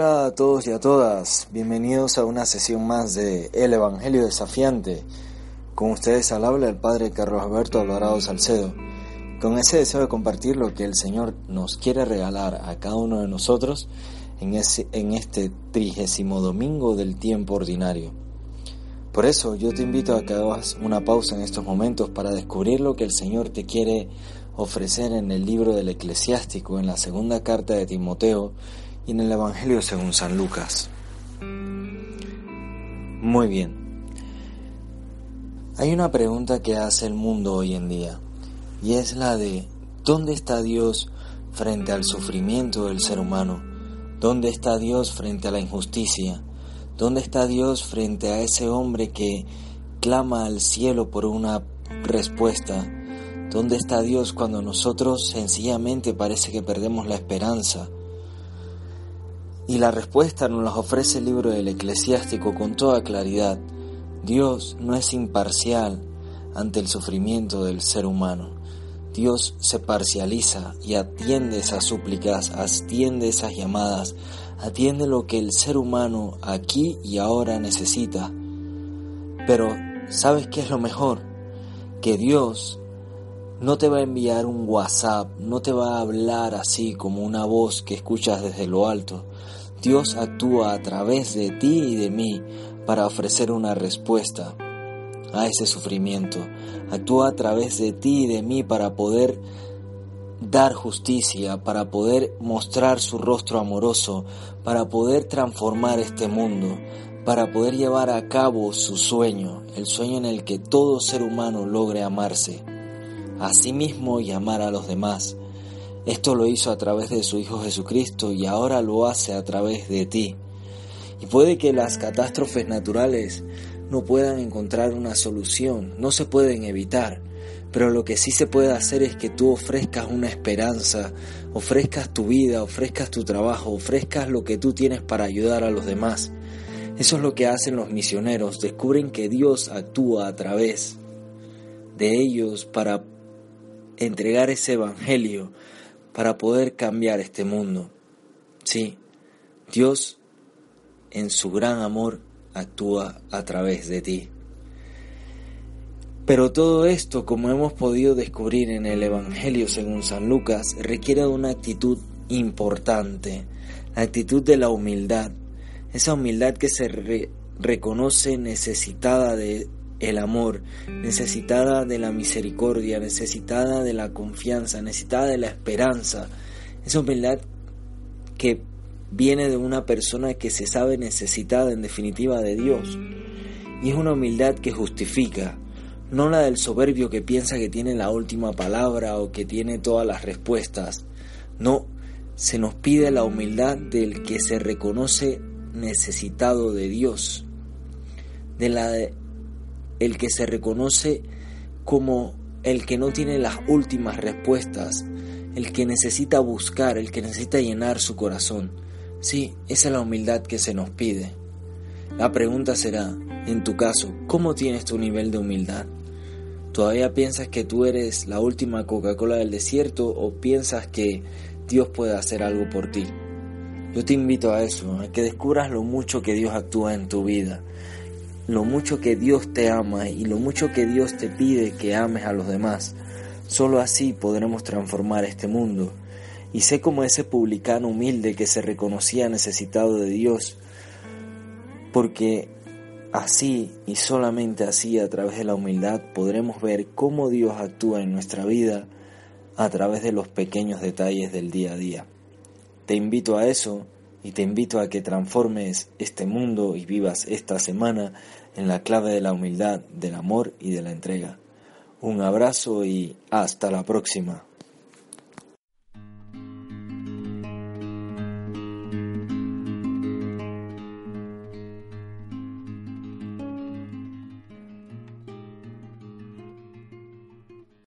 Hola a todos y a todas, bienvenidos a una sesión más de El Evangelio Desafiante. Con ustedes al habla el Padre Carlos Alberto Alvarado Salcedo, con ese deseo de compartir lo que el Señor nos quiere regalar a cada uno de nosotros en, en este trigésimo domingo del tiempo ordinario. Por eso yo te invito a que hagas una pausa en estos momentos para descubrir lo que el Señor te quiere ofrecer en el libro del eclesiástico, en la segunda carta de Timoteo, en el Evangelio según San Lucas. Muy bien. Hay una pregunta que hace el mundo hoy en día y es la de ¿dónde está Dios frente al sufrimiento del ser humano? ¿Dónde está Dios frente a la injusticia? ¿Dónde está Dios frente a ese hombre que clama al cielo por una respuesta? ¿Dónde está Dios cuando nosotros sencillamente parece que perdemos la esperanza? Y la respuesta nos la ofrece el libro del eclesiástico con toda claridad. Dios no es imparcial ante el sufrimiento del ser humano. Dios se parcializa y atiende esas súplicas, atiende esas llamadas, atiende lo que el ser humano aquí y ahora necesita. Pero, ¿sabes qué es lo mejor? Que Dios no te va a enviar un WhatsApp, no te va a hablar así como una voz que escuchas desde lo alto. Dios actúa a través de ti y de mí para ofrecer una respuesta a ese sufrimiento. Actúa a través de ti y de mí para poder dar justicia, para poder mostrar su rostro amoroso, para poder transformar este mundo, para poder llevar a cabo su sueño, el sueño en el que todo ser humano logre amarse a sí mismo y amar a los demás. Esto lo hizo a través de su Hijo Jesucristo y ahora lo hace a través de ti. Y puede que las catástrofes naturales no puedan encontrar una solución, no se pueden evitar, pero lo que sí se puede hacer es que tú ofrezcas una esperanza, ofrezcas tu vida, ofrezcas tu trabajo, ofrezcas lo que tú tienes para ayudar a los demás. Eso es lo que hacen los misioneros, descubren que Dios actúa a través de ellos para entregar ese evangelio, para poder cambiar este mundo. Sí, Dios en su gran amor actúa a través de ti. Pero todo esto, como hemos podido descubrir en el Evangelio según San Lucas, requiere de una actitud importante, la actitud de la humildad, esa humildad que se re reconoce necesitada de el amor, necesitada de la misericordia, necesitada de la confianza, necesitada de la esperanza, esa humildad que viene de una persona que se sabe necesitada en definitiva de Dios. Y es una humildad que justifica, no la del soberbio que piensa que tiene la última palabra o que tiene todas las respuestas. No, se nos pide la humildad del que se reconoce necesitado de Dios, de la el que se reconoce como el que no tiene las últimas respuestas, el que necesita buscar, el que necesita llenar su corazón. Sí, esa es la humildad que se nos pide. La pregunta será, en tu caso, ¿cómo tienes tu nivel de humildad? ¿Todavía piensas que tú eres la última Coca-Cola del desierto o piensas que Dios puede hacer algo por ti? Yo te invito a eso, a que descubras lo mucho que Dios actúa en tu vida, lo mucho que Dios te ama y lo mucho que Dios te pide que ames a los demás. Solo así podremos transformar este mundo. Y sé como ese publicano humilde que se reconocía necesitado de Dios, porque así y solamente así a través de la humildad podremos ver cómo Dios actúa en nuestra vida a través de los pequeños detalles del día a día. Te invito a eso y te invito a que transformes este mundo y vivas esta semana en la clave de la humildad, del amor y de la entrega. Un abrazo y hasta la próxima.